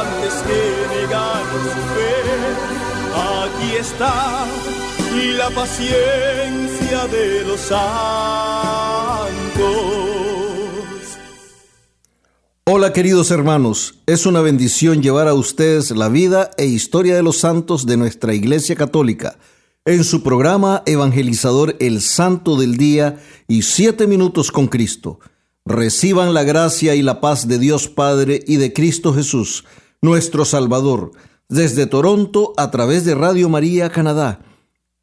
antes que negar su fe. Aquí está la paciencia de los santos. Hola queridos hermanos, es una bendición llevar a ustedes la vida e historia de los santos de nuestra Iglesia Católica en su programa evangelizador El Santo del Día y Siete Minutos con Cristo. Reciban la gracia y la paz de Dios Padre y de Cristo Jesús, nuestro Salvador, desde Toronto a través de Radio María Canadá.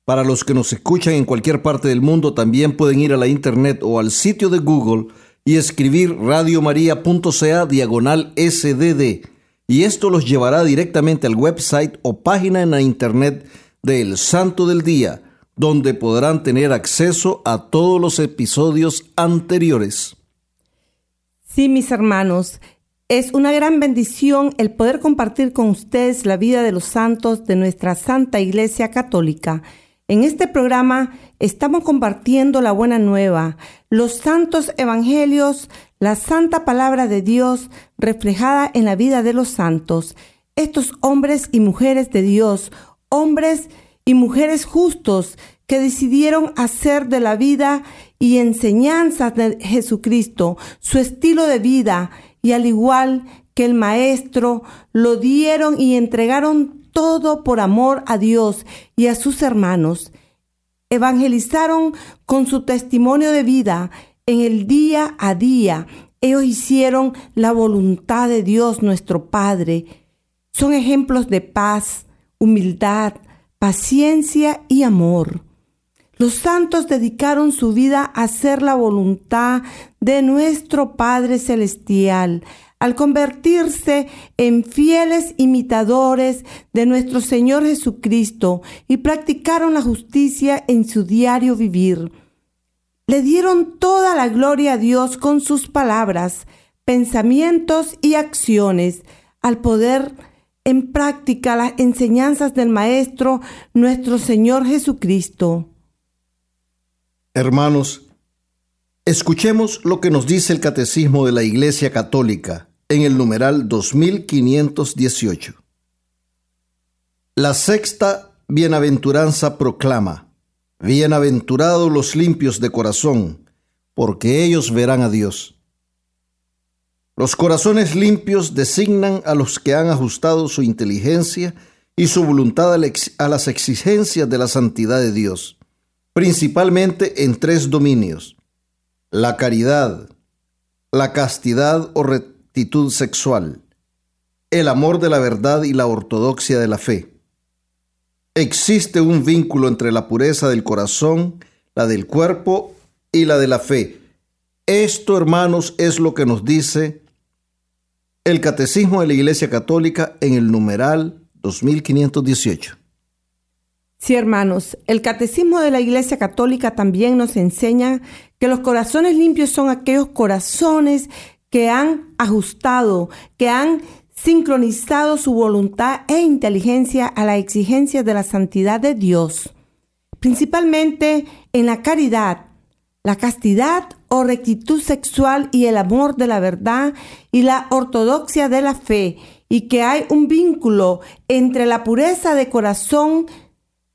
Para los que nos escuchan en cualquier parte del mundo, también pueden ir a la internet o al sitio de Google y escribir radiomaria.ca diagonal SDD. Y esto los llevará directamente al website o página en la internet del Santo del Día, donde podrán tener acceso a todos los episodios anteriores. Sí, mis hermanos, es una gran bendición el poder compartir con ustedes la vida de los santos de nuestra Santa Iglesia Católica. En este programa estamos compartiendo la buena nueva, los santos evangelios, la santa palabra de Dios reflejada en la vida de los santos. Estos hombres y mujeres de Dios, hombres y mujeres justos que decidieron hacer de la vida y enseñanzas de Jesucristo su estilo de vida y al igual que el Maestro, lo dieron y entregaron todo por amor a Dios y a sus hermanos. Evangelizaron con su testimonio de vida en el día a día. Ellos hicieron la voluntad de Dios nuestro Padre. Son ejemplos de paz, humildad, paciencia y amor. Los santos dedicaron su vida a hacer la voluntad de nuestro Padre Celestial, al convertirse en fieles imitadores de nuestro Señor Jesucristo y practicaron la justicia en su diario vivir. Le dieron toda la gloria a Dios con sus palabras, pensamientos y acciones, al poder en práctica las enseñanzas del Maestro, nuestro Señor Jesucristo. Hermanos, escuchemos lo que nos dice el Catecismo de la Iglesia Católica en el numeral 2518. La sexta bienaventuranza proclama, Bienaventurados los limpios de corazón, porque ellos verán a Dios. Los corazones limpios designan a los que han ajustado su inteligencia y su voluntad a las exigencias de la santidad de Dios, principalmente en tres dominios, la caridad, la castidad o actitud sexual, el amor de la verdad y la ortodoxia de la fe. Existe un vínculo entre la pureza del corazón, la del cuerpo y la de la fe. Esto, hermanos, es lo que nos dice el Catecismo de la Iglesia Católica en el numeral 2518. Sí, hermanos, el Catecismo de la Iglesia Católica también nos enseña que los corazones limpios son aquellos corazones que han ajustado, que han sincronizado su voluntad e inteligencia a la exigencia de la santidad de Dios, principalmente en la caridad, la castidad o rectitud sexual y el amor de la verdad y la ortodoxia de la fe, y que hay un vínculo entre la pureza de corazón,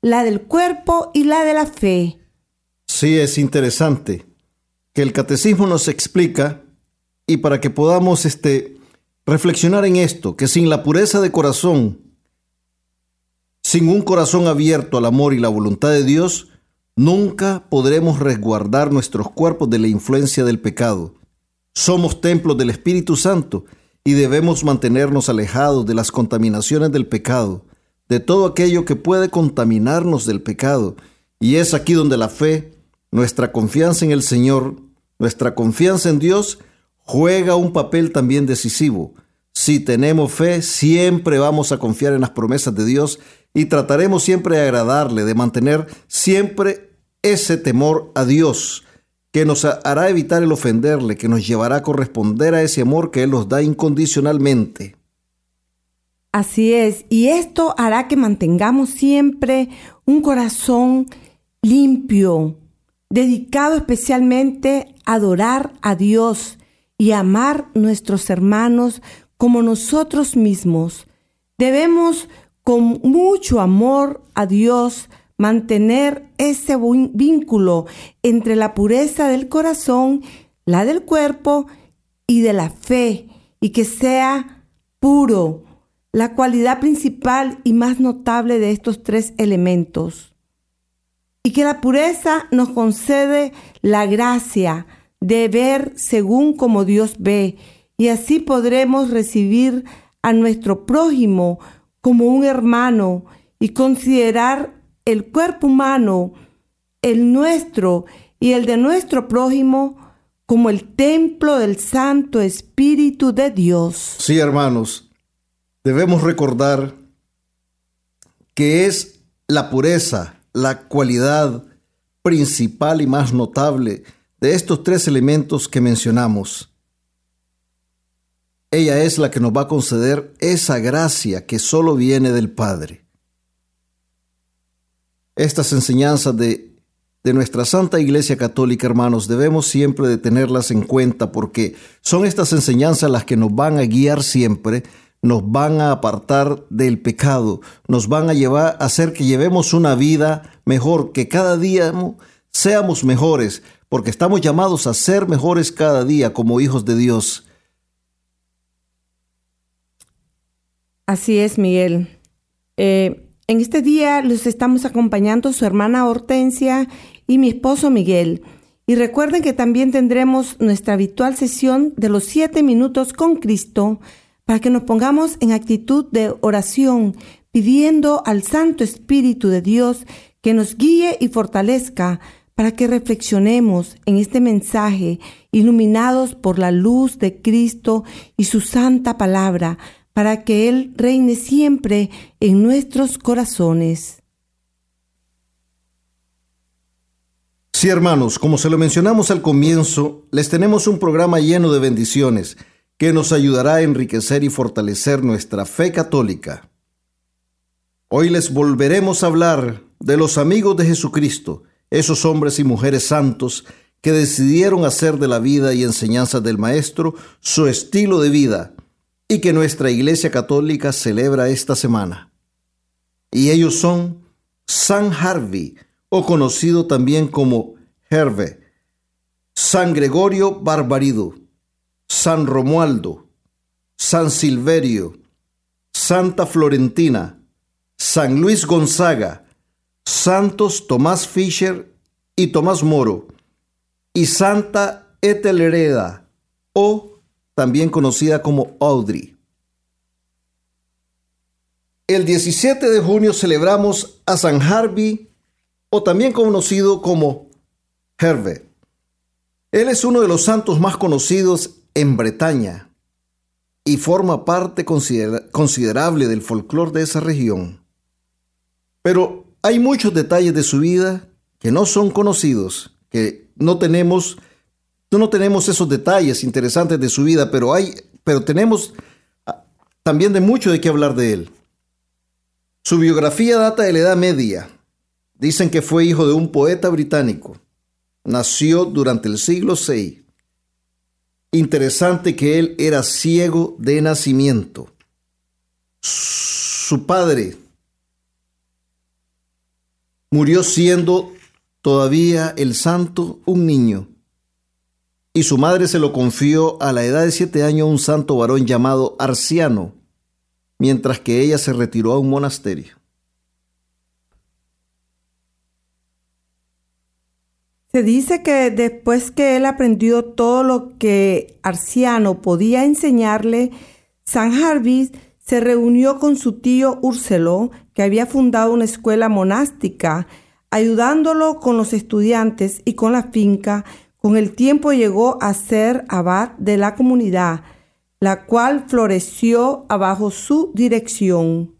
la del cuerpo y la de la fe. Sí, es interesante que el catecismo nos explica y para que podamos este, reflexionar en esto, que sin la pureza de corazón, sin un corazón abierto al amor y la voluntad de Dios, nunca podremos resguardar nuestros cuerpos de la influencia del pecado. Somos templos del Espíritu Santo y debemos mantenernos alejados de las contaminaciones del pecado, de todo aquello que puede contaminarnos del pecado. Y es aquí donde la fe, nuestra confianza en el Señor, nuestra confianza en Dios, juega un papel también decisivo. Si tenemos fe, siempre vamos a confiar en las promesas de Dios y trataremos siempre de agradarle, de mantener siempre ese temor a Dios que nos hará evitar el ofenderle, que nos llevará a corresponder a ese amor que Él nos da incondicionalmente. Así es, y esto hará que mantengamos siempre un corazón limpio, dedicado especialmente a adorar a Dios y amar nuestros hermanos como nosotros mismos. Debemos con mucho amor a Dios mantener ese vínculo entre la pureza del corazón, la del cuerpo y de la fe, y que sea puro, la cualidad principal y más notable de estos tres elementos. Y que la pureza nos concede la gracia de ver según como Dios ve, y así podremos recibir a nuestro prójimo como un hermano y considerar el cuerpo humano, el nuestro y el de nuestro prójimo, como el templo del Santo Espíritu de Dios. Sí, hermanos, debemos recordar que es la pureza, la cualidad principal y más notable de estos tres elementos que mencionamos. Ella es la que nos va a conceder esa gracia que solo viene del Padre estas enseñanzas de, de nuestra Santa Iglesia Católica, hermanos, debemos siempre de tenerlas en cuenta porque son estas enseñanzas las que nos van a guiar siempre, nos van a apartar del pecado, nos van a llevar a hacer que llevemos una vida mejor, que cada día seamos mejores, porque estamos llamados a ser mejores cada día como hijos de Dios. Así es, Miguel. Eh, en este día los estamos acompañando su hermana Hortensia y mi esposo Miguel. Y recuerden que también tendremos nuestra habitual sesión de los siete minutos con Cristo para que nos pongamos en actitud de oración, pidiendo al Santo Espíritu de Dios que nos guíe y fortalezca para que reflexionemos en este mensaje, iluminados por la luz de Cristo y su santa palabra, para que Él reine siempre en nuestros corazones. Sí, hermanos, como se lo mencionamos al comienzo, les tenemos un programa lleno de bendiciones que nos ayudará a enriquecer y fortalecer nuestra fe católica. Hoy les volveremos a hablar de los amigos de Jesucristo, esos hombres y mujeres santos que decidieron hacer de la vida y enseñanza del Maestro su estilo de vida y que nuestra Iglesia Católica celebra esta semana. Y ellos son San Harvey, o conocido también como Herve, San Gregorio Barbarido, San Romualdo, San Silverio, Santa Florentina, San Luis Gonzaga, Santos Tomás Fischer y Tomás Moro, y Santa Etelhereda o también conocida como Audrey. El 17 de junio celebramos a San Harvey, o también conocido como Herve. Él es uno de los santos más conocidos en Bretaña y forma parte considerable del folclore de esa región. Pero hay muchos detalles de su vida que no son conocidos, que no tenemos no tenemos esos detalles interesantes de su vida, pero hay, pero tenemos ah, también de mucho de qué hablar de él. Su biografía data de la Edad Media. Dicen que fue hijo de un poeta británico. Nació durante el siglo VI. Interesante que él era ciego de nacimiento. Su padre murió siendo todavía el santo un niño y su madre se lo confió a la edad de siete años a un santo varón llamado Arciano, mientras que ella se retiró a un monasterio. Se dice que después que él aprendió todo lo que Arciano podía enseñarle, San Jarvis se reunió con su tío Úrselo, que había fundado una escuela monástica, ayudándolo con los estudiantes y con la finca. Con el tiempo llegó a ser abad de la comunidad, la cual floreció bajo su dirección.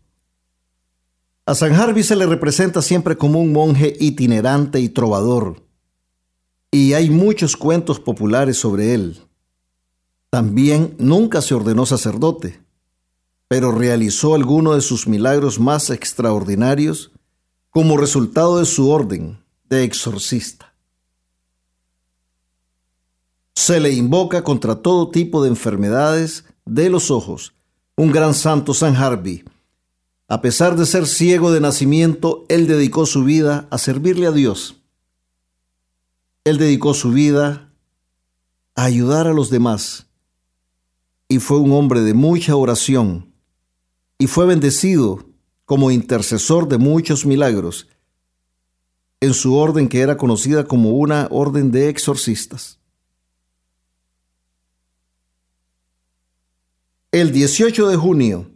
A San Jarvis se le representa siempre como un monje itinerante y trovador y hay muchos cuentos populares sobre él. También nunca se ordenó sacerdote, pero realizó algunos de sus milagros más extraordinarios como resultado de su orden de exorcista. Se le invoca contra todo tipo de enfermedades de los ojos. Un gran santo San Harvey. A pesar de ser ciego de nacimiento, él dedicó su vida a servirle a Dios él dedicó su vida a ayudar a los demás y fue un hombre de mucha oración y fue bendecido como intercesor de muchos milagros en su orden que era conocida como una orden de exorcistas. El 18 de junio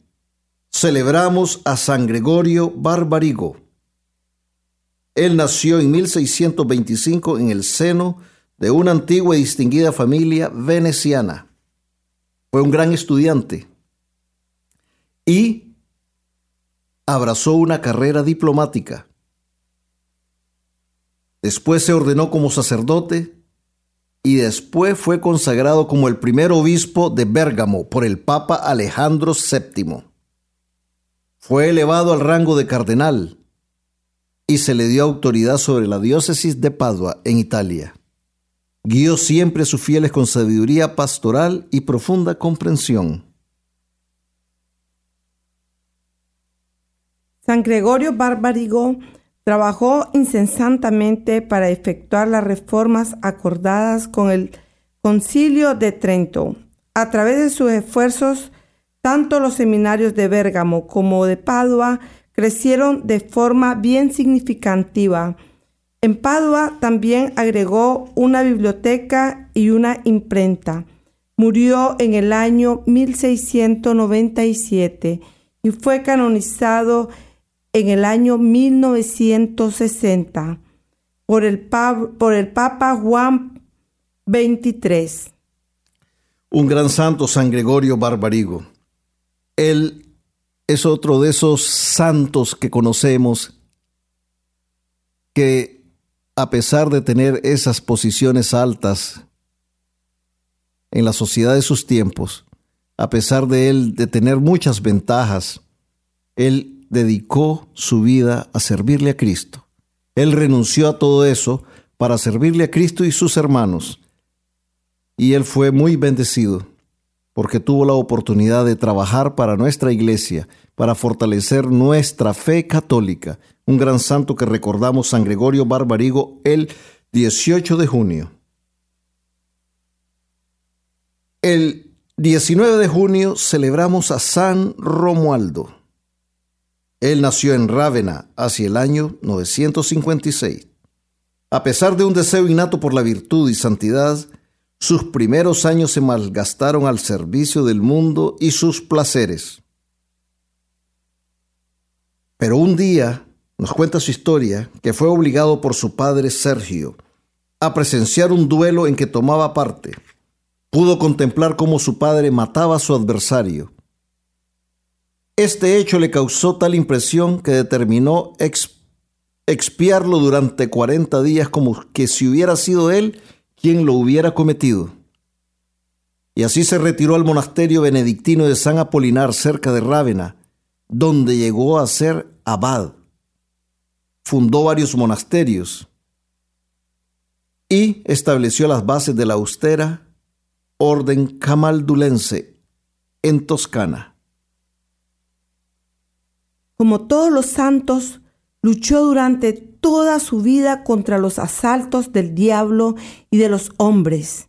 celebramos a San Gregorio Barbarigo él nació en 1625 en el seno de una antigua y distinguida familia veneciana. Fue un gran estudiante y abrazó una carrera diplomática. Después se ordenó como sacerdote y después fue consagrado como el primer obispo de Bérgamo por el Papa Alejandro VII. Fue elevado al rango de cardenal y se le dio autoridad sobre la diócesis de Padua en Italia. Guió siempre a sus fieles con sabiduría pastoral y profunda comprensión. San Gregorio Barbarigo trabajó incesantemente para efectuar las reformas acordadas con el Concilio de Trento. A través de sus esfuerzos, tanto los seminarios de Bérgamo como de Padua crecieron de forma bien significativa. En Padua también agregó una biblioteca y una imprenta. Murió en el año 1697 y fue canonizado en el año 1960 por el, Papa Juan XXIII. Un gran santo, San Gregorio Barbarigo. Él es otro de esos santos que conocemos que a pesar de tener esas posiciones altas en la sociedad de sus tiempos, a pesar de él de tener muchas ventajas, él dedicó su vida a servirle a Cristo. Él renunció a todo eso para servirle a Cristo y sus hermanos. Y él fue muy bendecido porque tuvo la oportunidad de trabajar para nuestra iglesia, para fortalecer nuestra fe católica. Un gran santo que recordamos, San Gregorio Barbarigo, el 18 de junio. El 19 de junio celebramos a San Romualdo. Él nació en Rávena hacia el año 956. A pesar de un deseo innato por la virtud y santidad, sus primeros años se malgastaron al servicio del mundo y sus placeres. Pero un día, nos cuenta su historia, que fue obligado por su padre Sergio a presenciar un duelo en que tomaba parte. Pudo contemplar cómo su padre mataba a su adversario. Este hecho le causó tal impresión que determinó expiarlo durante 40 días como que si hubiera sido él quien lo hubiera cometido. Y así se retiró al monasterio benedictino de San Apolinar cerca de Rávena, donde llegó a ser abad. Fundó varios monasterios y estableció las bases de la austera orden camaldulense en Toscana. Como todos los santos, luchó durante toda su vida contra los asaltos del diablo y de los hombres.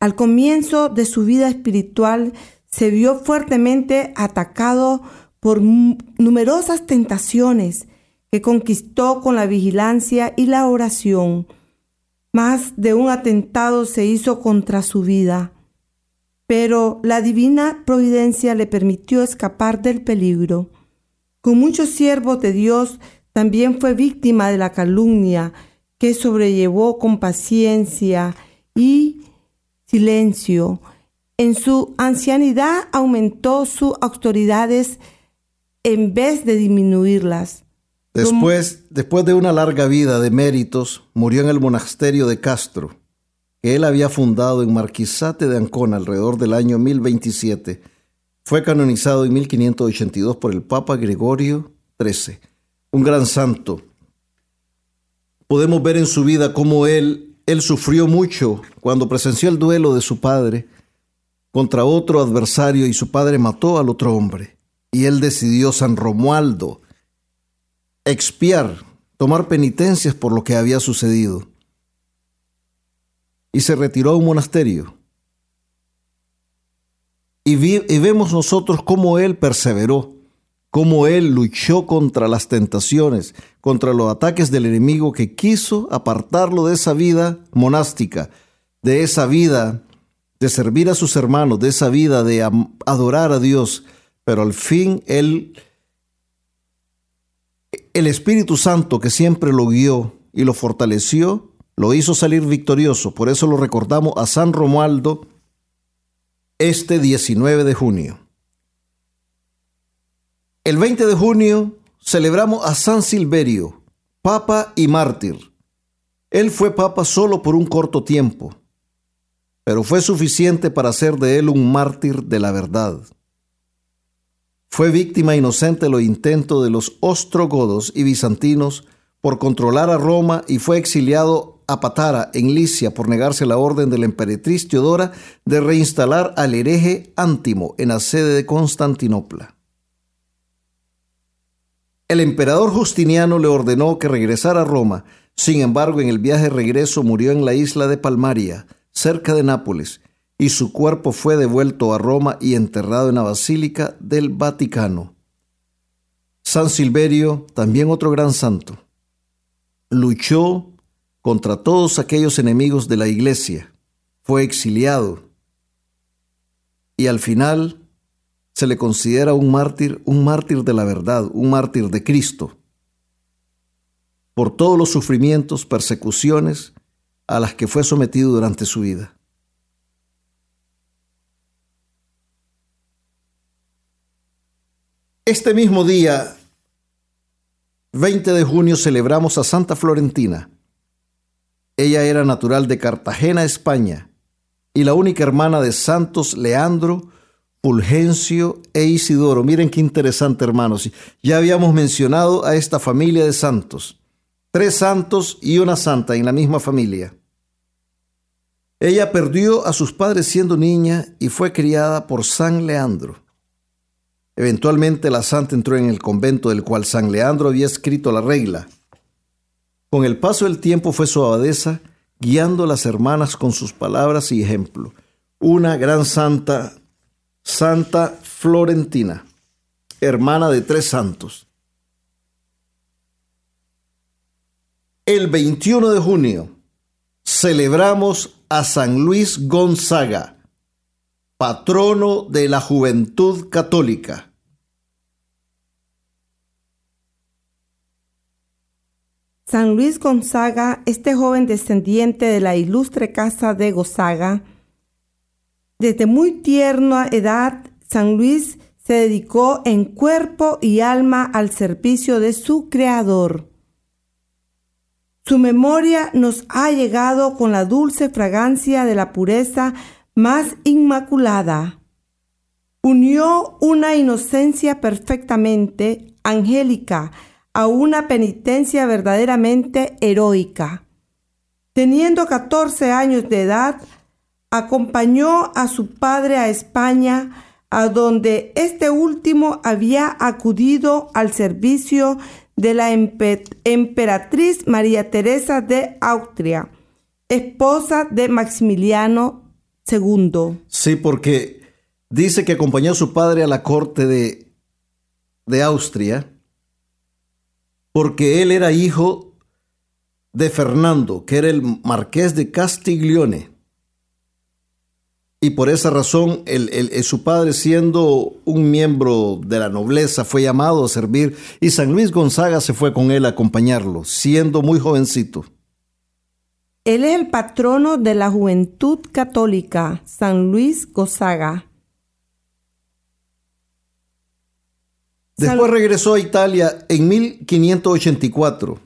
al comienzo de su vida espiritual se vio fuertemente atacado por numerosas tentaciones que conquistó con la vigilancia y la oración. Más de un atentado se hizo contra su vida, pero la divina providencia le permitió escapar del peligro. Con muchos siervos de Dios también fue víctima de la calumnia que sobrellevó con paciencia y silencio. En su ancianidad aumentó sus autoridades en vez de disminuirlas. Después, después de una larga vida de méritos, murió en el monasterio de Castro, que él había fundado en Marquisate de Ancona alrededor del año 1027. Fue canonizado en 1582 por el Papa Gregorio XIII, un gran santo. Podemos ver en su vida cómo él, él sufrió mucho cuando presenció el duelo de su padre contra otro adversario y su padre mató al otro hombre. Y él decidió, San Romualdo, expiar, tomar penitencias por lo que había sucedido. Y se retiró a un monasterio. Y, y vemos nosotros cómo él perseveró, cómo él luchó contra las tentaciones, contra los ataques del enemigo que quiso apartarlo de esa vida monástica, de esa vida de servir a sus hermanos, de esa vida de adorar a Dios, pero al fin él el Espíritu Santo que siempre lo guió y lo fortaleció, lo hizo salir victorioso. Por eso lo recordamos a San Romualdo este 19 de junio. El 20 de junio celebramos a San Silverio, papa y mártir. Él fue papa solo por un corto tiempo, pero fue suficiente para hacer de él un mártir de la verdad. Fue víctima inocente de los intentos de los ostrogodos y bizantinos por controlar a Roma y fue exiliado a Patara, en Licia, por negarse la orden de la emperatriz Teodora de reinstalar al hereje Ántimo en la sede de Constantinopla. El emperador Justiniano le ordenó que regresara a Roma, sin embargo en el viaje de regreso murió en la isla de Palmaria, cerca de Nápoles, y su cuerpo fue devuelto a Roma y enterrado en la Basílica del Vaticano. San Silverio, también otro gran santo, luchó contra todos aquellos enemigos de la iglesia, fue exiliado y al final se le considera un mártir, un mártir de la verdad, un mártir de Cristo, por todos los sufrimientos, persecuciones a las que fue sometido durante su vida. Este mismo día, 20 de junio, celebramos a Santa Florentina. Ella era natural de Cartagena, España, y la única hermana de Santos Leandro, Fulgencio e Isidoro. Miren qué interesante, hermanos. Ya habíamos mencionado a esta familia de santos. Tres santos y una santa en la misma familia. Ella perdió a sus padres siendo niña y fue criada por San Leandro. Eventualmente la santa entró en el convento del cual San Leandro había escrito la regla. Con el paso del tiempo fue su abadesa, guiando a las hermanas con sus palabras y ejemplo. Una gran santa, Santa Florentina, hermana de tres santos. El 21 de junio celebramos a San Luis Gonzaga, patrono de la juventud católica. San Luis Gonzaga, este joven descendiente de la ilustre casa de Gonzaga, desde muy tierna edad, San Luis se dedicó en cuerpo y alma al servicio de su Creador. Su memoria nos ha llegado con la dulce fragancia de la pureza más inmaculada. Unió una inocencia perfectamente angélica a una penitencia verdaderamente heroica. Teniendo 14 años de edad, acompañó a su padre a España, a donde este último había acudido al servicio de la emperatriz María Teresa de Austria, esposa de Maximiliano II. Sí, porque dice que acompañó a su padre a la corte de, de Austria, porque él era hijo de Fernando, que era el marqués de Castiglione. Y por esa razón, su padre, siendo un miembro de la nobleza, fue llamado a servir y San Luis Gonzaga se fue con él a acompañarlo, siendo muy jovencito. Él es el patrono de la juventud católica, San Luis Gonzaga. Después regresó a Italia en 1584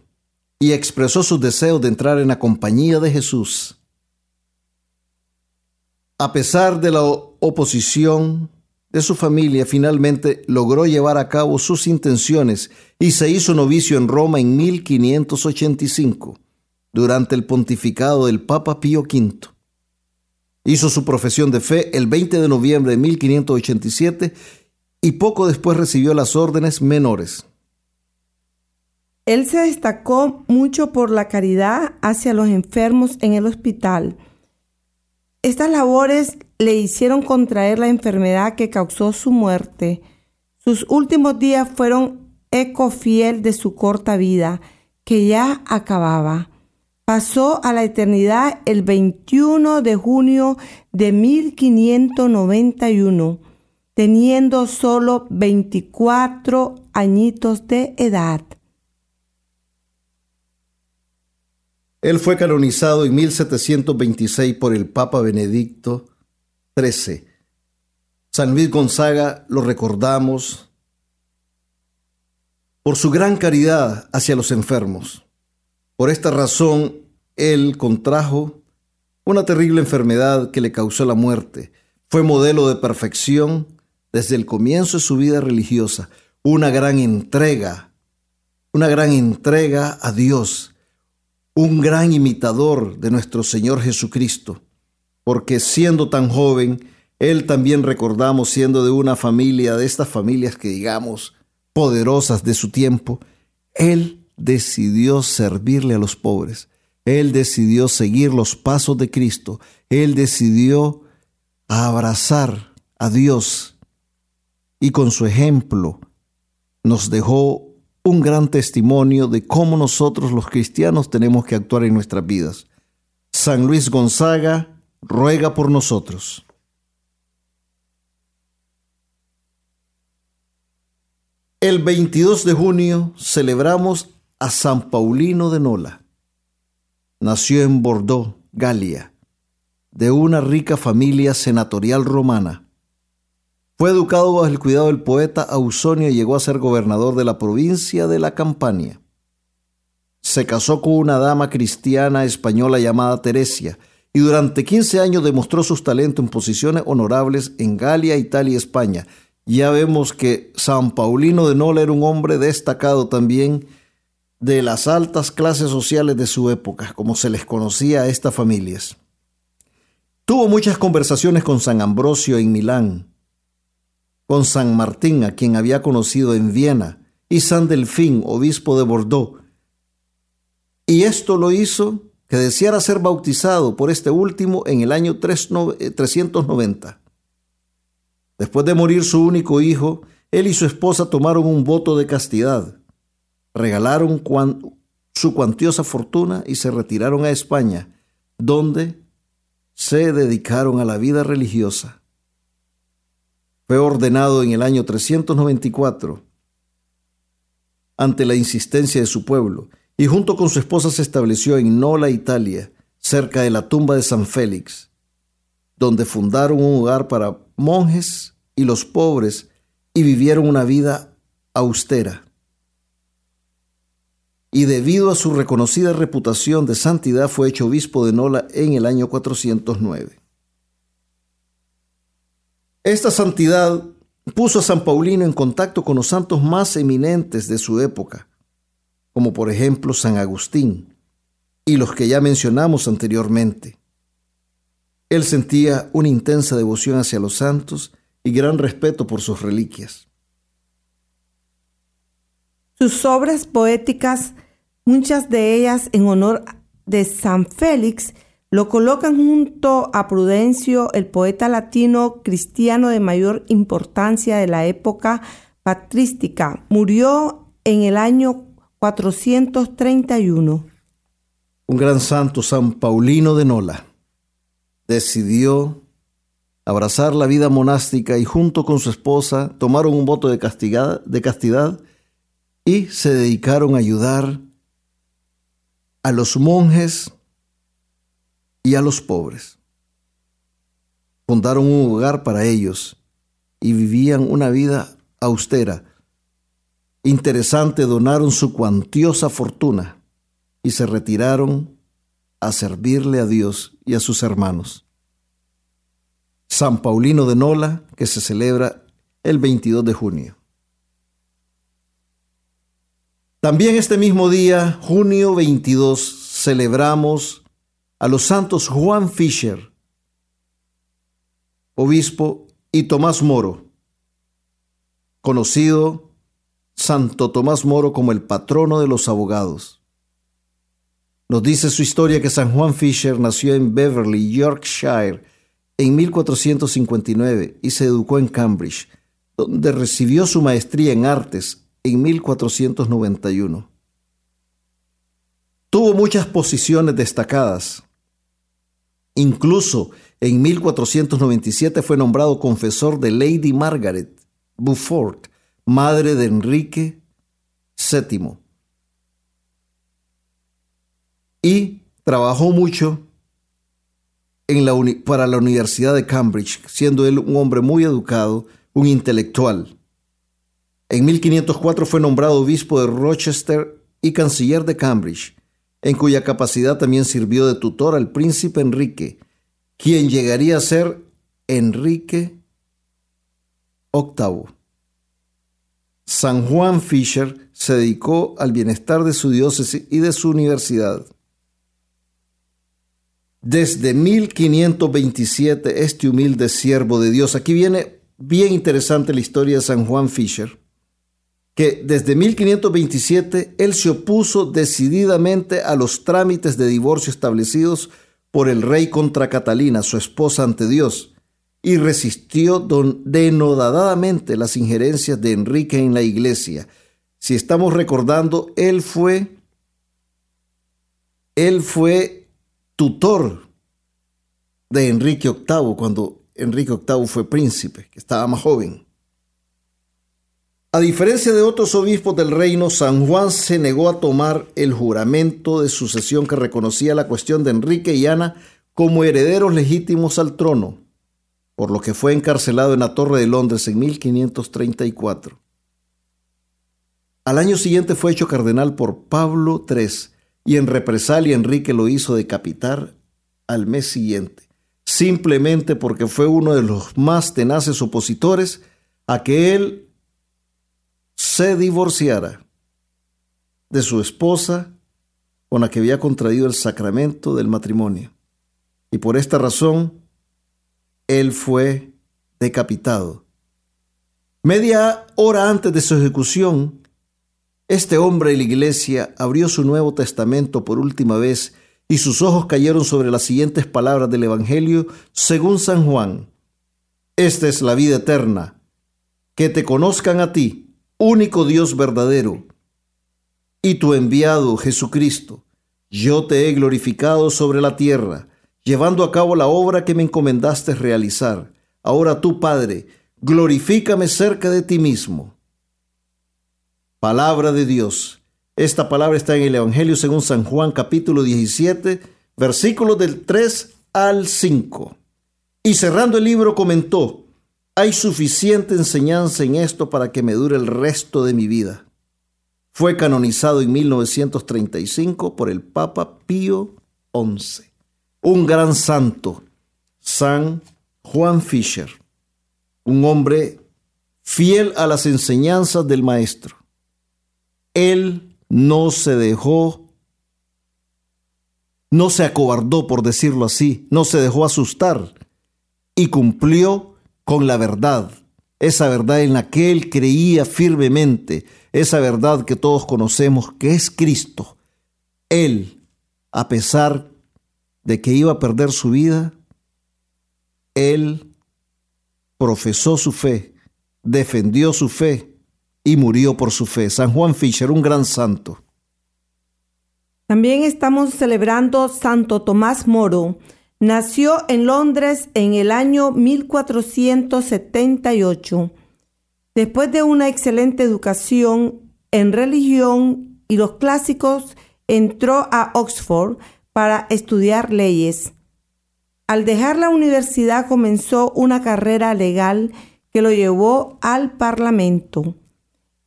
y expresó su deseo de entrar en la compañía de Jesús. A pesar de la oposición de su familia, finalmente logró llevar a cabo sus intenciones y se hizo novicio en Roma en 1585, durante el pontificado del Papa Pío V. Hizo su profesión de fe el 20 de noviembre de 1587 y poco después recibió las órdenes menores. Él se destacó mucho por la caridad hacia los enfermos en el hospital estas labores le hicieron contraer la enfermedad que causó su muerte. Sus últimos días fueron eco fiel de su corta vida, que ya acababa. Pasó a la eternidad el 21 de junio de 1591, teniendo solo 24 añitos de edad. Él fue canonizado en 1726 por el Papa Benedicto XIII. San Luis Gonzaga lo recordamos por su gran caridad hacia los enfermos. Por esta razón, él contrajo una terrible enfermedad que le causó la muerte. Fue modelo de perfección desde el comienzo de su vida religiosa, una gran entrega, una gran entrega a Dios un gran imitador de nuestro Señor Jesucristo, porque siendo tan joven, él también recordamos siendo de una familia, de estas familias que digamos poderosas de su tiempo, él decidió servirle a los pobres, él decidió seguir los pasos de Cristo, él decidió abrazar a Dios y con su ejemplo nos dejó un gran testimonio de cómo nosotros los cristianos tenemos que actuar en nuestras vidas. San Luis Gonzaga ruega por nosotros. El 22 de junio celebramos a San Paulino de Nola. Nació en Bordeaux, Galia, de una rica familia senatorial romana. Fue educado bajo el cuidado del poeta Ausonio y llegó a ser gobernador de la provincia de la Campania. Se casó con una dama cristiana española llamada Teresia y durante 15 años demostró sus talentos en posiciones honorables en Galia, Italia y España. Ya vemos que San Paulino de Nola era un hombre destacado también de las altas clases sociales de su época, como se les conocía a estas familias. Tuvo muchas conversaciones con San Ambrosio en Milán, con San Martín, a quien había conocido en Viena, y San Delfín, obispo de Bordeaux. Y esto lo hizo que deseara ser bautizado por este último en el año 390. Eh, Después de morir su único hijo, él y su esposa tomaron un voto de castidad, regalaron su cuantiosa fortuna y se retiraron a España, donde se dedicaron a la vida religiosa. Fue ordenado en el año 394 ante la insistencia de su pueblo y junto con su esposa se estableció en Nola, Italia, cerca de la tumba de San Félix, donde fundaron un hogar para monjes y los pobres y vivieron una vida austera. Y debido a su reconocida reputación de santidad fue hecho obispo de Nola en el año 409. Esta santidad puso a San Paulino en contacto con los santos más eminentes de su época, como por ejemplo San Agustín y los que ya mencionamos anteriormente. Él sentía una intensa devoción hacia los santos y gran respeto por sus reliquias. Sus obras poéticas, muchas de ellas en honor de San Félix, Lo colocan junto a Prudencio, el poeta latino cristiano de mayor importancia de la época patrística. Murió en el año 431. Un gran santo, San Paulino de Nola, decidió abrazar la vida monástica y junto con su esposa tomaron un voto de, de castidad y se dedicaron a ayudar a los monjes y a los pobres. Fundaron un hogar para ellos y vivían una vida austera. Interesante, donaron su cuantiosa fortuna y se retiraron a servirle a Dios y a sus hermanos. San Paulino de Nola, que se celebra el 22 de junio. También este mismo día, junio 22, celebramos a los santos Juan Fisher, obispo, y Tomás Moro, conocido Santo Tomás Moro como el patrono de los abogados. Nos dice su historia que San Juan Fisher nació en Beverly, Yorkshire, en 1459 y se educó en Cambridge, donde recibió su maestría en artes en 1491. Tuvo muchas posiciones destacadas, Incluso en 1497 fue nombrado confesor de Lady Margaret Beaufort, madre de Enrique VII. Y trabajó mucho para la Universidad de Cambridge, siendo él un hombre muy educado, un intelectual. En 1504 fue nombrado obispo de Rochester y canciller de Cambridge en cuya capacidad también sirvió de tutor al príncipe Enrique, quien llegaría a ser Enrique VIII. San Juan Fisher se dedicó al bienestar de su diócesis y de su universidad. Desde 1527, este humilde siervo de Dios, aquí viene bien interesante la historia de San Juan Fisher, que desde 1527 él se opuso decididamente a los trámites de divorcio establecidos por el rey contra Catalina, su esposa ante Dios, y resistió denodadamente las injerencias de Enrique en la iglesia. Si estamos recordando, él fue él fue tutor de Enrique VIII cuando Enrique VIII fue príncipe, que estaba más joven. A diferencia de otros obispos del reino, San Juan se negó a tomar el juramento de sucesión que reconocía la cuestión de Enrique y Ana como herederos legítimos al trono, por lo que fue encarcelado en la Torre de Londres en 1534. Al año siguiente fue hecho cardenal por Pablo III y en represalia Enrique lo hizo decapitar al mes siguiente, simplemente porque fue uno de los más tenaces opositores a que él se divorciara de su esposa con la que había contraído el sacramento del matrimonio. Y por esta razón, él fue decapitado. Media hora antes de su ejecución, este hombre de la iglesia abrió su Nuevo Testamento por última vez y sus ojos cayeron sobre las siguientes palabras del Evangelio según San Juan. Esta es la vida eterna, que te conozcan a ti, único Dios verdadero, y tu enviado Jesucristo, yo te he glorificado sobre la tierra, llevando a cabo la obra que me encomendaste realizar. Ahora tú, Padre, glorifícame cerca de ti mismo. Palabra de Dios. Esta palabra está en el Evangelio según San Juan capítulo 17, versículos del 3 al 5. Y cerrando el libro comentó, hay suficiente enseñanza en esto para que me dure el resto de mi vida. Fue canonizado en 1935 por el Papa Pío XI. Un gran santo, San Juan Fisher, un hombre fiel a las enseñanzas del Maestro. Él no se dejó, no se acobardó, por decirlo así, no se dejó asustar y cumplió con la verdad, esa verdad en la que él creía firmemente, esa verdad que todos conocemos que es Cristo. Él, a pesar de que iba a perder su vida, él profesó su fe, defendió su fe y murió por su fe. San Juan Fisher, un gran santo. También estamos celebrando Santo Tomás Moro. Nació en Londres en el año 1478. Después de una excelente educación en religión y los clásicos, entró a Oxford para estudiar leyes. Al dejar la universidad comenzó una carrera legal que lo llevó al Parlamento.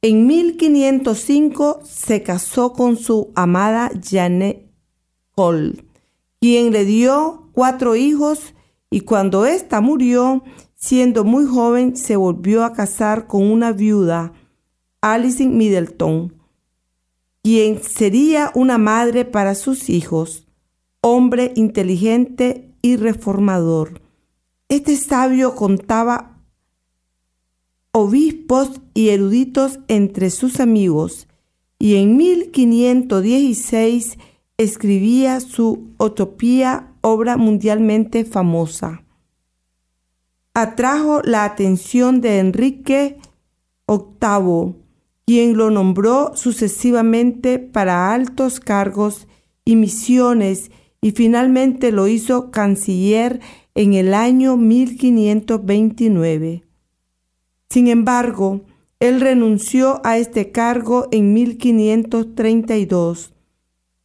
En 1505 se casó con su amada Janet Cole, quien le dio cuatro hijos y cuando ésta murió, siendo muy joven, se volvió a casar con una viuda, Alison Middleton, quien sería una madre para sus hijos, hombre inteligente y reformador. Este sabio contaba obispos y eruditos entre sus amigos y en 1516 escribía su Utopía, obra mundialmente famosa. Atrajo la atención de Enrique VIII, quien lo nombró sucesivamente para altos cargos y misiones y finalmente lo hizo canciller en el año 1529. Sin embargo, él renunció a este cargo en 1532.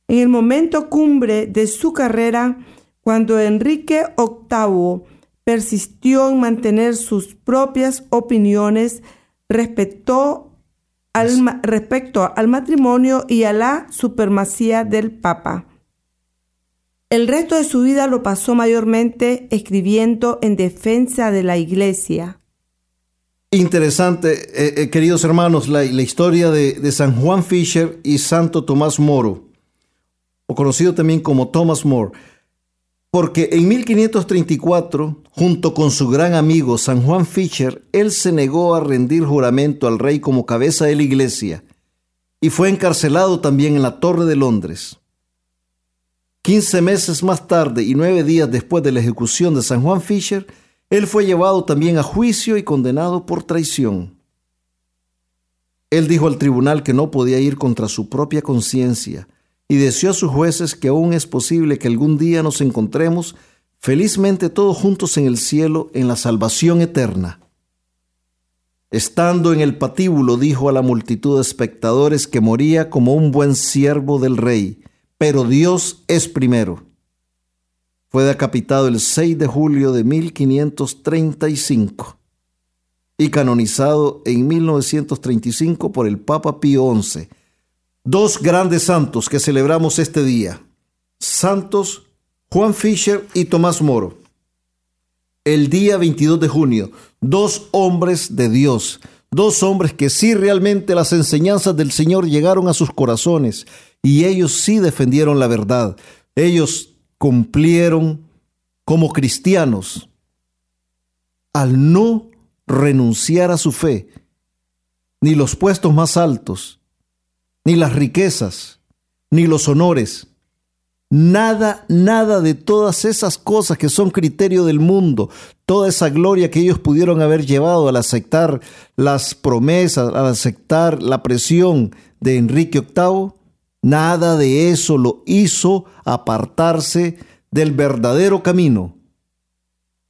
En el momento cumbre de su carrera, cuando Enrique VIII persistió en mantener sus propias opiniones respecto al, respecto al matrimonio y a la supremacía del Papa. El resto de su vida lo pasó mayormente escribiendo en defensa de la Iglesia. Interesante, eh, eh, queridos hermanos, la, historia de, de, San Juan Fisher y Santo Tomás Moro, o conocido también como Thomas More, porque en 1534, junto con su gran amigo San Juan Fisher, él se negó a rendir juramento al rey como cabeza de la iglesia y fue encarcelado también en la Torre de Londres. Quince meses más tarde y nueve días después de la ejecución de San Juan Fisher, él fue llevado también a juicio y condenado por traición. Él dijo al tribunal que no podía ir contra su propia conciencia y deseó a sus jueces que aún es posible que algún día nos encontremos felizmente todos juntos en el cielo en la salvación eterna. Estando en el patíbulo dijo a la multitud de espectadores que moría como un buen siervo del rey, pero Dios es primero. Fue decapitado el 6 de julio de 1535 y canonizado en 1935 por el Papa Pío XI. Dos grandes santos que celebramos este día, santos Juan Fisher y Tomás Moro. El día 22 de junio, dos hombres de Dios, dos hombres que sí realmente las enseñanzas del Señor llegaron a sus corazones y ellos sí defendieron la verdad. Ellos cumplieron como cristianos al no renunciar a su fe, ni los puestos más altos, ni las riquezas, ni los honores, nada, nada de todas esas cosas que son criterio del mundo, toda esa gloria que ellos pudieron haber llevado al aceptar las promesas, al aceptar la presión de Enrique VIII, Nada de eso lo hizo apartarse del verdadero camino,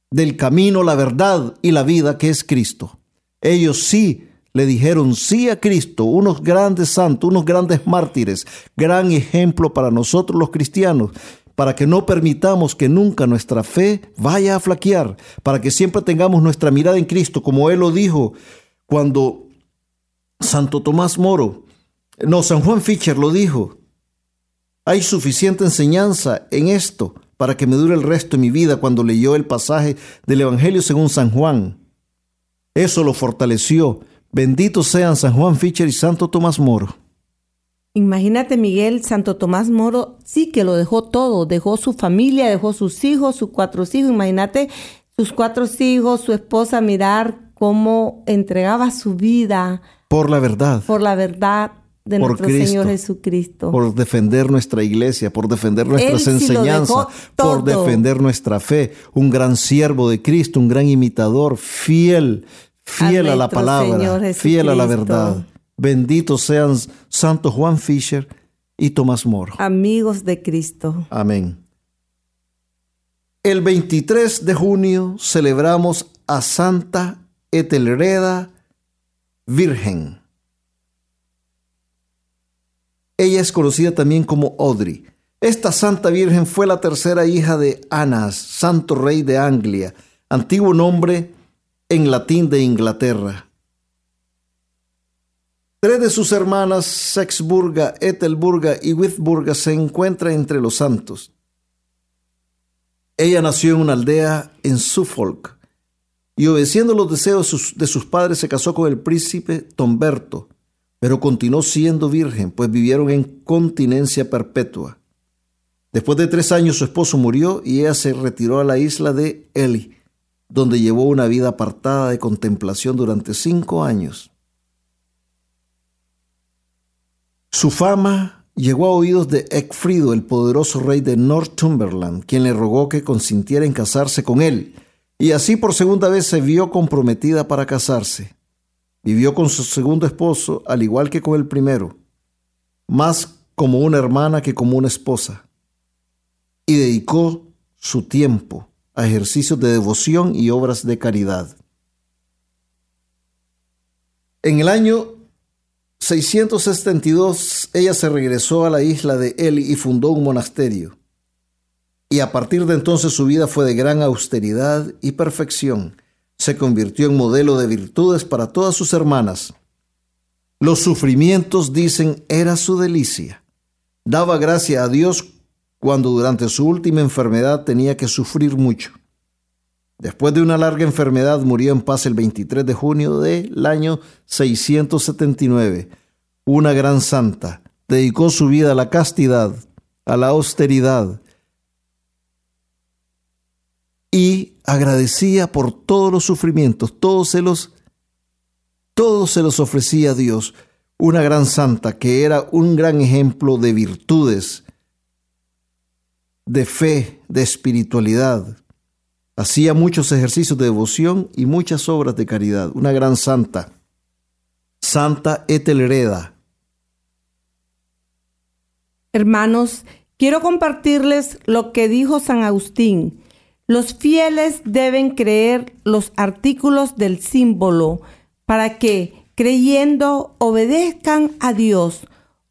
del camino, la verdad y la vida que es Cristo. Ellos sí le dijeron sí a Cristo, unos grandes santos, unos grandes mártires, gran ejemplo para nosotros los cristianos, para que no permitamos que nunca nuestra fe vaya a flaquear, para que siempre tengamos nuestra mirada en Cristo, como Él lo dijo cuando Santo Tomás Moro no, San Juan Fischer lo dijo. Hay suficiente enseñanza en esto para que me dure el resto de mi vida cuando leyó el pasaje del Evangelio según San Juan. Eso lo fortaleció. Benditos sean San Juan Fischer y Santo Tomás Moro. Imagínate, Miguel, Santo Tomás Moro sí que lo dejó todo, dejó su familia, dejó sus hijos, sus cuatro hijos. Imagínate sus cuatro hijos, su esposa, mirar cómo entregaba su vida. Por la verdad. Por la verdad de por nuestro Cristo, Señor Jesucristo. por defender nuestra iglesia, por defender nuestras sí enseñanzas, por defender nuestra fe. Un gran siervo de Cristo, un gran imitador, fiel, fiel a, la palabra, Señor fiel a la verdad. Benditos sean Santo Juan Fisher y Tomás Moro. Amigos de Cristo. Amén. El 23 de junio celebramos a Santa Etelreda Virgen. Ella es conocida también como Audrey. Esta Santa Virgen fue la tercera hija de Anas, santo rey de Anglia, antiguo nombre en latín de Inglaterra. Tres de sus hermanas, Sexburga, Etelburga y Withburga, se encuentran entre los santos. Ella nació en una aldea en Suffolk y obedeciendo los deseos de sus, de sus padres se casó con el príncipe Tomberto, pero continuó siendo virgen, pues vivieron en continencia perpetua. Después de tres años su esposo murió y ella se retiró a la isla de Eli, donde llevó una vida apartada de contemplación durante cinco años. Su fama llegó a oídos de Ecfrido, el poderoso rey de Northumberland, quien le rogó que consintiera en casarse con él, y así por segunda vez se vio comprometida para casarse. Vivió con su segundo esposo, al igual que con el primero, más como una hermana que como una esposa, y dedicó su tiempo a ejercicios de devoción y obras de caridad. En el año 672 ella se regresó a la isla de Eli y fundó un monasterio. Y a partir de entonces su vida fue de gran austeridad y perfección. Se convirtió en modelo de virtudes para todas sus hermanas. Los sufrimientos, dicen, era su delicia. Daba gracia a Dios cuando durante su última enfermedad tenía que sufrir mucho. Después de una larga enfermedad murió en paz el 23 de junio del año 679. Una gran santa dedicó su vida a la castidad, a la austeridad y agradecía por todos los sufrimientos, todos se los todos se los ofrecía a Dios. Una gran santa que era un gran ejemplo de virtudes, de fe, de espiritualidad. Hacía muchos ejercicios de devoción y muchas obras de caridad. Una gran santa. Santa Etelreda. Hermanos, quiero compartirles lo que dijo San Agustín. Los fieles deben creer los artículos del símbolo para que, creyendo, obedezcan a Dios.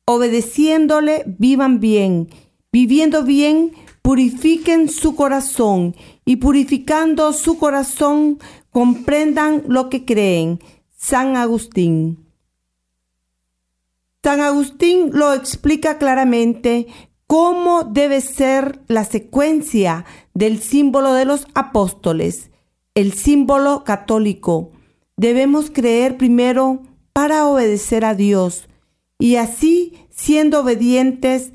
Obedeciéndole, vivan bien. Viviendo bien, purifiquen su corazón y purificando su corazón comprendan lo que creen. San Agustín. San Agustín lo explica claramente cómo debe ser la secuencia del símbolo de los apóstoles, el símbolo católico. Debemos creer primero para obedecer a Dios y así, siendo obedientes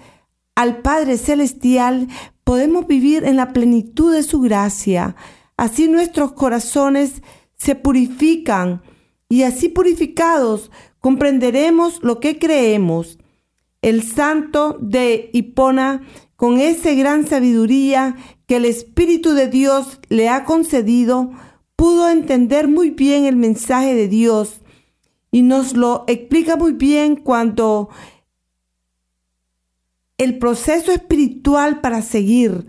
al Padre Celestial, podemos vivir en la plenitud de su gracia. Así nuestros corazones se purifican y así purificados comprenderemos lo que creemos. El santo de Hipona, con esa gran sabiduría que el Espíritu de Dios le ha concedido, pudo entender muy bien el mensaje de Dios y nos lo explica muy bien cuando el proceso espiritual para seguir,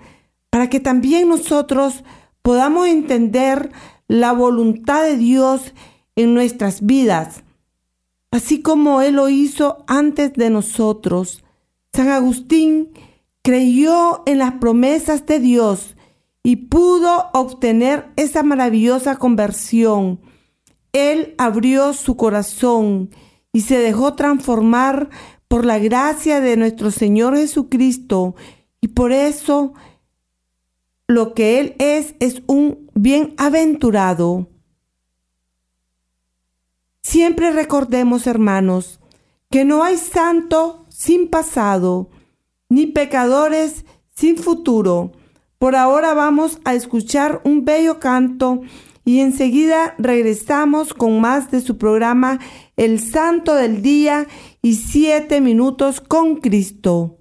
para que también nosotros podamos entender la voluntad de Dios en nuestras vidas, así como Él lo hizo antes de nosotros. San Agustín creyó en las promesas de Dios y pudo obtener esa maravillosa conversión. Él abrió su corazón y se dejó transformar por la gracia de nuestro Señor Jesucristo y por eso lo que Él es es un bienaventurado. Siempre recordemos, hermanos, que no hay santo sin pasado, ni pecadores sin futuro. Por ahora vamos a escuchar un bello canto y enseguida regresamos con más de su programa El Santo del Día y Siete Minutos con Cristo.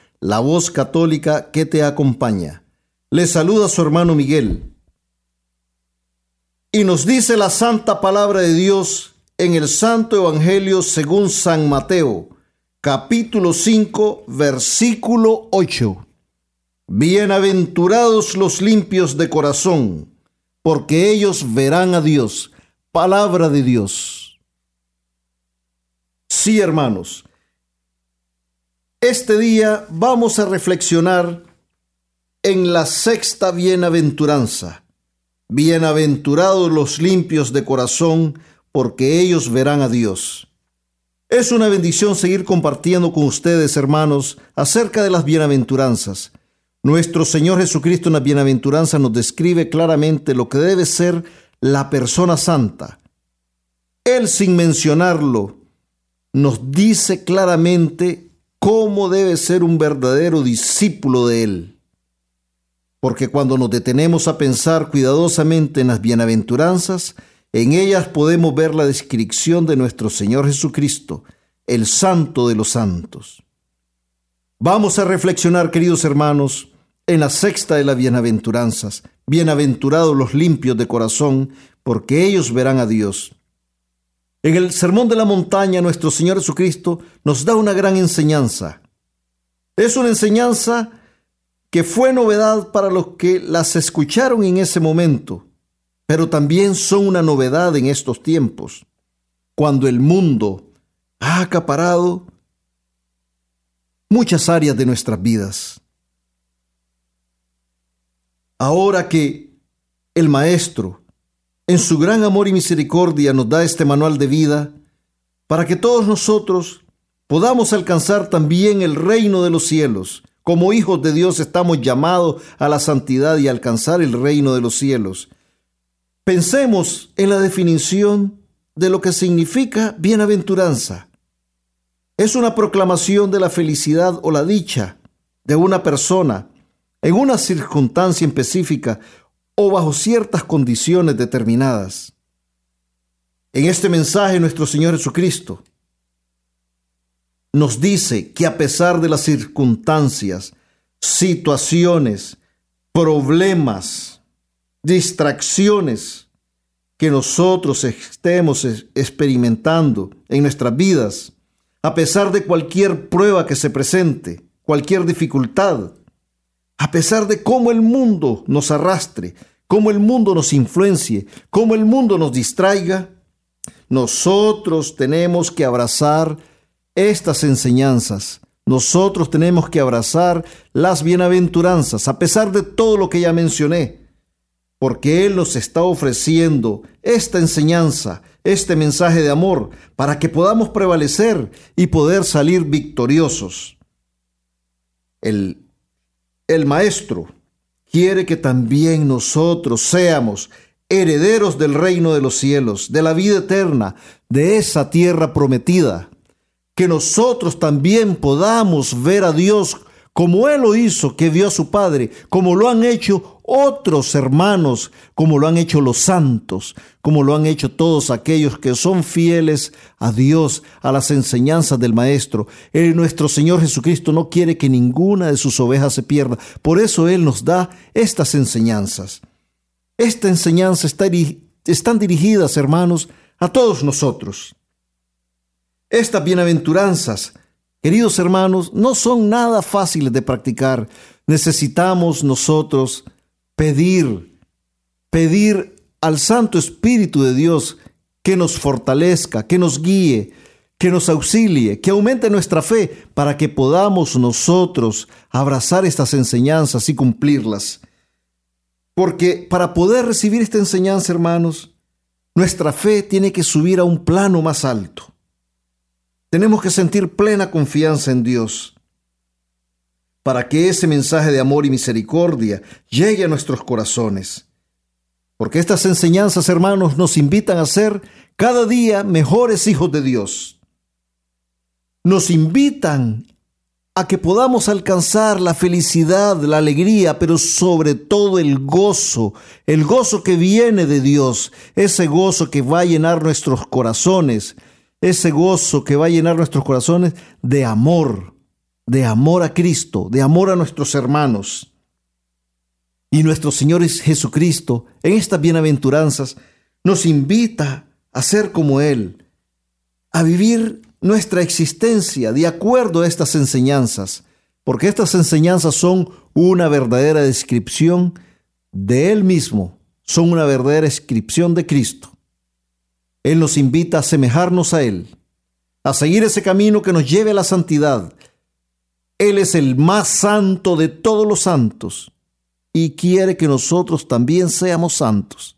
la voz católica que te acompaña. Le saluda su hermano Miguel. Y nos dice la santa palabra de Dios en el Santo Evangelio según San Mateo, capítulo 5, versículo 8. Bienaventurados los limpios de corazón, porque ellos verán a Dios. Palabra de Dios. Sí, hermanos, este día vamos a reflexionar en la sexta bienaventuranza. Bienaventurados los limpios de corazón, porque ellos verán a Dios. Es una bendición seguir compartiendo con ustedes, hermanos, acerca de las bienaventuranzas. Nuestro Señor Jesucristo en la bienaventuranza nos describe claramente lo que debe ser la persona santa. Él, sin mencionarlo, nos dice claramente cómo debe ser un verdadero discípulo de Él. Porque cuando nos detenemos a pensar cuidadosamente en las bienaventuranzas, en ellas podemos ver la descripción de nuestro Señor Jesucristo, el Santo de los Santos. Vamos a reflexionar, queridos hermanos, en la sexta de las bienaventuranzas. Bienaventurados los limpios de corazón, porque ellos verán a Dios. En el Sermón de la Montaña, nuestro Señor Jesucristo nos da una gran enseñanza. Es una enseñanza que fue novedad para los que las escucharon en ese momento, pero también son una novedad en estos tiempos, cuando el mundo ha acaparado muchas áreas de nuestras vidas. Ahora que el Maestro, en su gran amor y misericordia nos da este manual de vida para que todos nosotros podamos alcanzar también el reino de los cielos. Como hijos de Dios estamos llamados a la santidad y alcanzar el reino de los cielos. Pensemos en la definición de lo que significa bienaventuranza. Es una proclamación de la felicidad o la dicha de una persona en una circunstancia específica o bajo ciertas condiciones determinadas. En este mensaje nuestro Señor Jesucristo nos dice que a pesar de las circunstancias, situaciones, problemas, distracciones que nosotros estemos experimentando en nuestras vidas, a pesar de cualquier prueba que se presente, cualquier dificultad, a pesar de cómo el mundo nos arrastre, cómo el mundo nos influencie, cómo el mundo nos distraiga, nosotros tenemos que abrazar estas enseñanzas. Nosotros tenemos que abrazar las bienaventuranzas, a pesar de todo lo que ya mencioné, porque Él nos está ofreciendo esta enseñanza, este mensaje de amor, para que podamos prevalecer y poder salir victoriosos. El, el Maestro quiere que también nosotros seamos herederos del reino de los cielos, de la vida eterna, de esa tierra prometida. Que nosotros también podamos ver a Dios como Él lo hizo, que vio a su Padre, como lo han hecho otros hermanos, como lo han hecho los santos, como lo han hecho todos aquellos que son fieles a Dios, a las enseñanzas del Maestro. Él, nuestro Señor Jesucristo no quiere que ninguna de sus ovejas se pierda. Por eso Él nos da estas enseñanzas. Esta enseñanza está, están dirigidas, hermanos, a todos nosotros. Estas bienaventuranzas, queridos hermanos, no son nada fáciles de practicar. Necesitamos nosotros pedir, pedir al Santo Espíritu de Dios que nos fortalezca, que nos guíe, que nos auxilie, que aumente nuestra fe para que podamos nosotros abrazar estas enseñanzas y cumplirlas. Porque para poder recibir esta enseñanza, hermanos, nuestra fe tiene que subir a un plano más alto. Tenemos que sentir plena confianza en Dios para que ese mensaje de amor y misericordia llegue a nuestros corazones. Porque estas enseñanzas, hermanos, nos invitan a ser cada día mejores hijos de Dios. Nos invitan a que podamos alcanzar la felicidad, la alegría, pero sobre todo el gozo, el gozo que viene de Dios, ese gozo que va a llenar nuestros corazones, ese gozo que va a llenar nuestros corazones de amor, de amor a Cristo, de amor a nuestros hermanos. Y nuestro Señor Jesucristo, en estas bienaventuranzas, nos invita a ser como Él, a vivir nuestra existencia de acuerdo a estas enseñanzas, porque estas enseñanzas son una verdadera descripción de Él mismo, son una verdadera descripción de Cristo. Él nos invita a asemejarnos a Él, a seguir ese camino que nos lleve a la santidad. Él es el más santo de todos los santos y quiere que nosotros también seamos santos,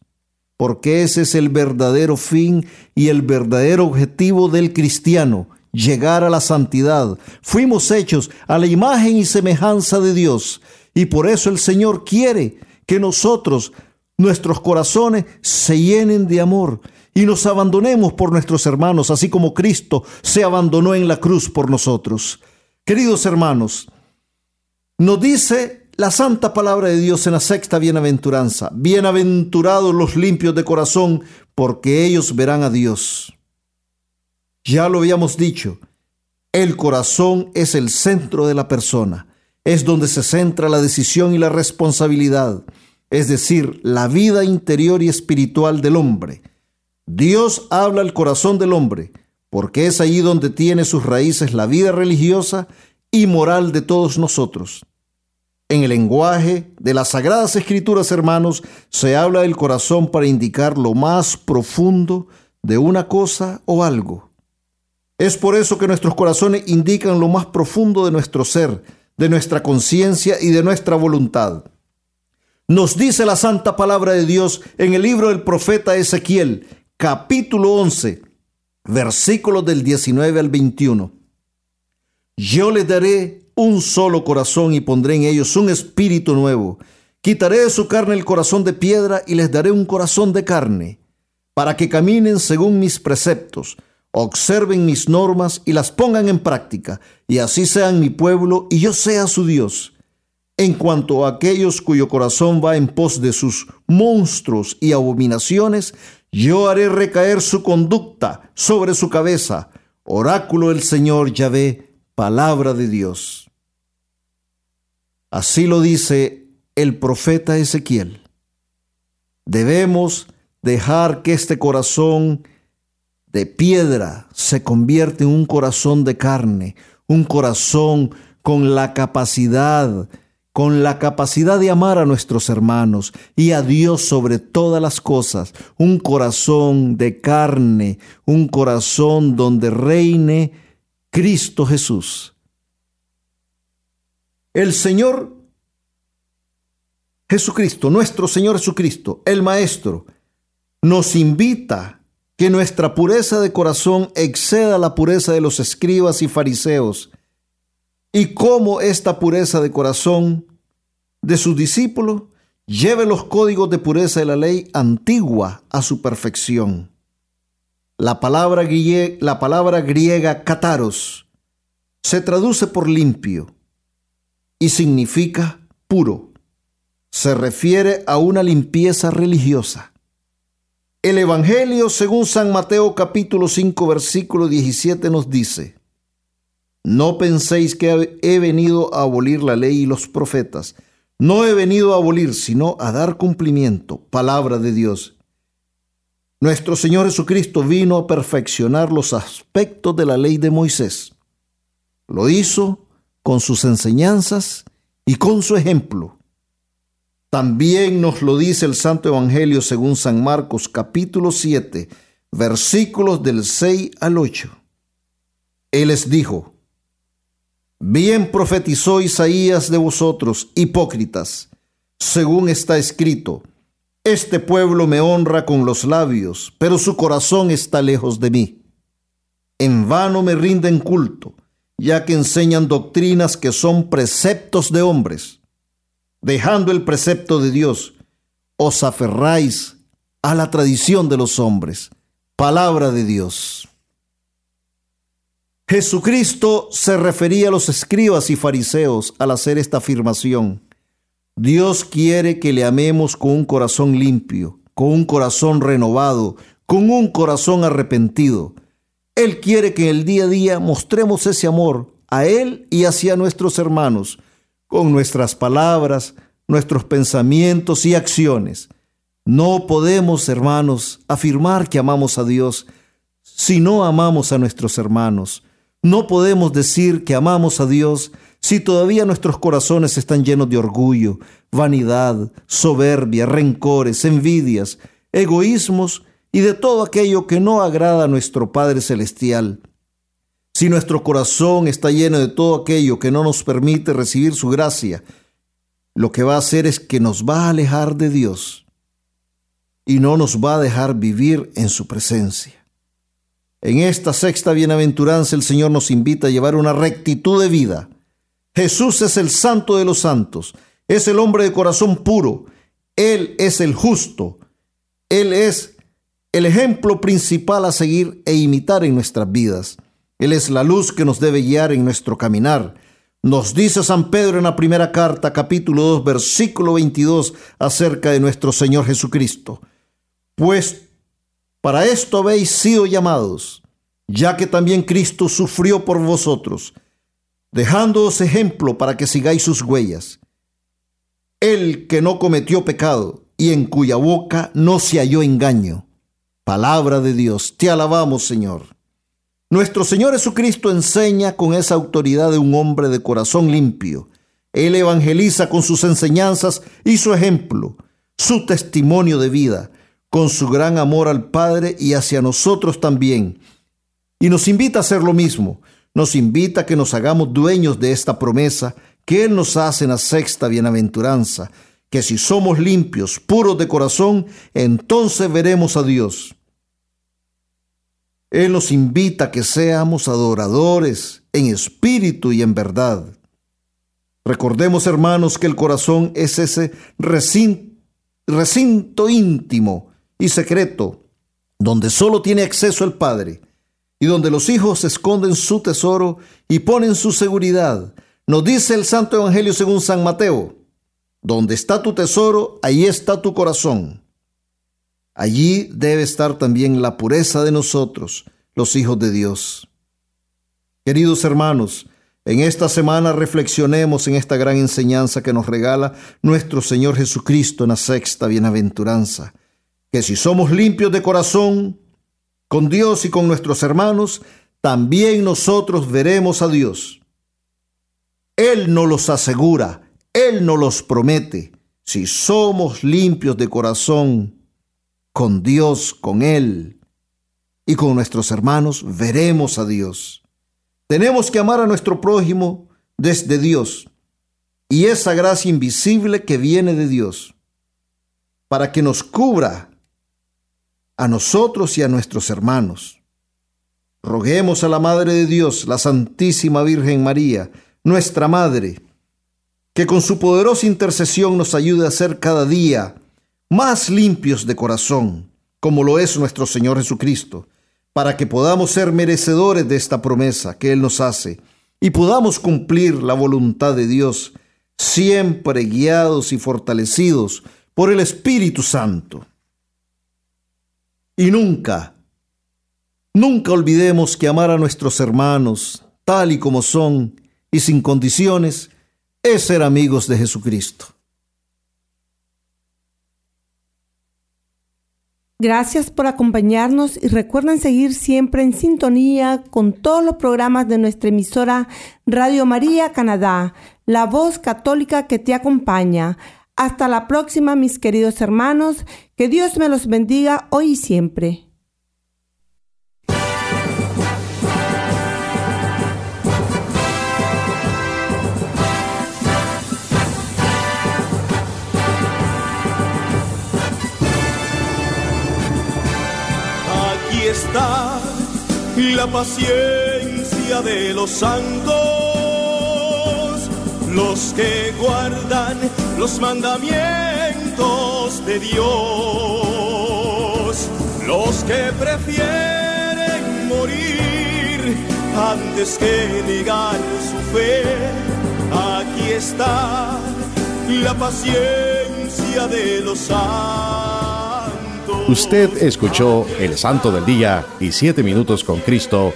porque ese es el verdadero fin y el verdadero objetivo del cristiano, llegar a la santidad. Fuimos hechos a la imagen y semejanza de Dios y por eso el Señor quiere que nosotros, nuestros corazones, se llenen de amor y nos abandonemos por nuestros hermanos, así como Cristo se abandonó en la cruz por nosotros. Queridos hermanos, nos dice la santa palabra de Dios en la sexta bienaventuranza, bienaventurados los limpios de corazón, porque ellos verán a Dios. Ya lo habíamos dicho, el corazón es el centro de la persona, es donde se centra la decisión y la responsabilidad, es decir, la vida interior y espiritual del hombre. Dios habla al corazón del hombre, porque es allí donde tiene sus raíces la vida religiosa y moral de todos nosotros. En el lenguaje de las Sagradas Escrituras, hermanos, se habla del corazón para indicar lo más profundo de una cosa o algo. Es por eso que nuestros corazones indican lo más profundo de nuestro ser, de nuestra conciencia y de nuestra voluntad. Nos dice la santa palabra de Dios en el libro del profeta Ezequiel, capítulo 11, versículos del 19 al 21. Yo les daré un solo corazón y pondré en ellos un espíritu nuevo, Quitaré de su carne el corazón de piedra y les daré un corazón de carne, para que caminen según mis preceptos, observen mis normas y las pongan en práctica, y así sean mi pueblo y yo sea su Dios. En cuanto a aquellos cuyo corazón va en pos de sus monstruos y abominaciones, yo haré recaer su conducta sobre su cabeza. Oráculo del Señor Yahvé, palabra de Dios. Así lo dice el profeta Ezequiel. Debemos dejar que este corazón de piedra se convierta en un corazón de carne, un corazón con la capacidad, con la capacidad de amar a nuestros hermanos y a Dios sobre todas las cosas, un corazón de carne, un corazón donde reine Cristo Jesús. El Señor Jesucristo, nuestro Señor Jesucristo, el Maestro, nos invita que nuestra pureza de corazón exceda la pureza de los escribas y fariseos, y cómo esta pureza de corazón de sus discípulos lleve los códigos de pureza de la ley antigua a su perfección. La palabra, la palabra griega kataros se traduce por limpio y significa puro se refiere a una limpieza religiosa. El Evangelio según San Mateo capítulo 5 versículo 17 nos dice, No penséis que he venido a abolir la ley y los profetas. No he venido a abolir, sino a dar cumplimiento, palabra de Dios. Nuestro Señor Jesucristo vino a perfeccionar los aspectos de la ley de Moisés. Lo hizo con sus enseñanzas y con su ejemplo. También nos lo dice el Santo Evangelio según San Marcos capítulo 7, versículos del 6 al 8. Él les dijo, Bien profetizó Isaías de vosotros, hipócritas, según está escrito, Este pueblo me honra con los labios, pero su corazón está lejos de mí. En vano me rinden culto, ya que enseñan doctrinas que son preceptos de hombres dejando el precepto de Dios, os aferráis a la tradición de los hombres. Palabra de Dios. Jesucristo se refería a los escribas y fariseos al hacer esta afirmación. Dios quiere que le amemos con un corazón limpio, con un corazón renovado, con un corazón arrepentido. Él quiere que en el día a día mostremos ese amor a Él y hacia nuestros hermanos con nuestras palabras, nuestros pensamientos y acciones. No podemos, hermanos, afirmar que amamos a Dios si no amamos a nuestros hermanos. No podemos decir que amamos a Dios si todavía nuestros corazones están llenos de orgullo, vanidad, soberbia, rencores, envidias, egoísmos y de todo aquello que no agrada a nuestro Padre Celestial. Si nuestro corazón está lleno de todo aquello que no nos permite recibir su gracia, lo que va a hacer es que nos va a alejar de Dios y no nos va a dejar vivir en su presencia. En esta sexta bienaventuranza el Señor nos invita a llevar una rectitud de vida. Jesús es el santo de los santos, es el hombre de corazón puro, Él es el justo, Él es el ejemplo principal a seguir e imitar en nuestras vidas. Él es la luz que nos debe guiar en nuestro caminar. Nos dice San Pedro en la primera carta, capítulo 2, versículo 22, acerca de nuestro Señor Jesucristo. Pues para esto habéis sido llamados, ya que también Cristo sufrió por vosotros, dejándoos ejemplo para que sigáis sus huellas. Él que no cometió pecado y en cuya boca no se halló engaño. Palabra de Dios, te alabamos Señor. Nuestro Señor Jesucristo enseña con esa autoridad de un hombre de corazón limpio. Él evangeliza con sus enseñanzas y su ejemplo, su testimonio de vida, con su gran amor al Padre y hacia nosotros también. Y nos invita a hacer lo mismo. Nos invita a que nos hagamos dueños de esta promesa que Él nos hace en la sexta bienaventuranza, que si somos limpios, puros de corazón, entonces veremos a Dios. Él nos invita a que seamos adoradores en espíritu y en verdad. Recordemos, hermanos, que el corazón es ese recinto, recinto íntimo y secreto, donde solo tiene acceso el Padre, y donde los hijos esconden su tesoro y ponen su seguridad. Nos dice el Santo Evangelio según San Mateo, donde está tu tesoro, ahí está tu corazón. Allí debe estar también la pureza de nosotros, los hijos de Dios. Queridos hermanos, en esta semana reflexionemos en esta gran enseñanza que nos regala nuestro Señor Jesucristo en la sexta bienaventuranza, que si somos limpios de corazón, con Dios y con nuestros hermanos, también nosotros veremos a Dios. Él nos los asegura, Él nos los promete. Si somos limpios de corazón, con Dios, con Él y con nuestros hermanos, veremos a Dios. Tenemos que amar a nuestro prójimo desde Dios y esa gracia invisible que viene de Dios para que nos cubra a nosotros y a nuestros hermanos. Roguemos a la Madre de Dios, la Santísima Virgen María, nuestra Madre, que con su poderosa intercesión nos ayude a ser cada día más limpios de corazón, como lo es nuestro Señor Jesucristo, para que podamos ser merecedores de esta promesa que Él nos hace y podamos cumplir la voluntad de Dios, siempre guiados y fortalecidos por el Espíritu Santo. Y nunca, nunca olvidemos que amar a nuestros hermanos tal y como son y sin condiciones es ser amigos de Jesucristo. Gracias por acompañarnos y recuerden seguir siempre en sintonía con todos los programas de nuestra emisora Radio María Canadá, la voz católica que te acompaña. Hasta la próxima, mis queridos hermanos. Que Dios me los bendiga hoy y siempre. está la paciencia de los santos, los que guardan los mandamientos de Dios, los que prefieren morir antes que negar su fe. Aquí está la paciencia de los santos. Usted escuchó El Santo del Día y Siete Minutos con Cristo,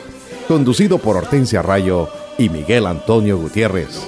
conducido por Hortensia Rayo y Miguel Antonio Gutiérrez,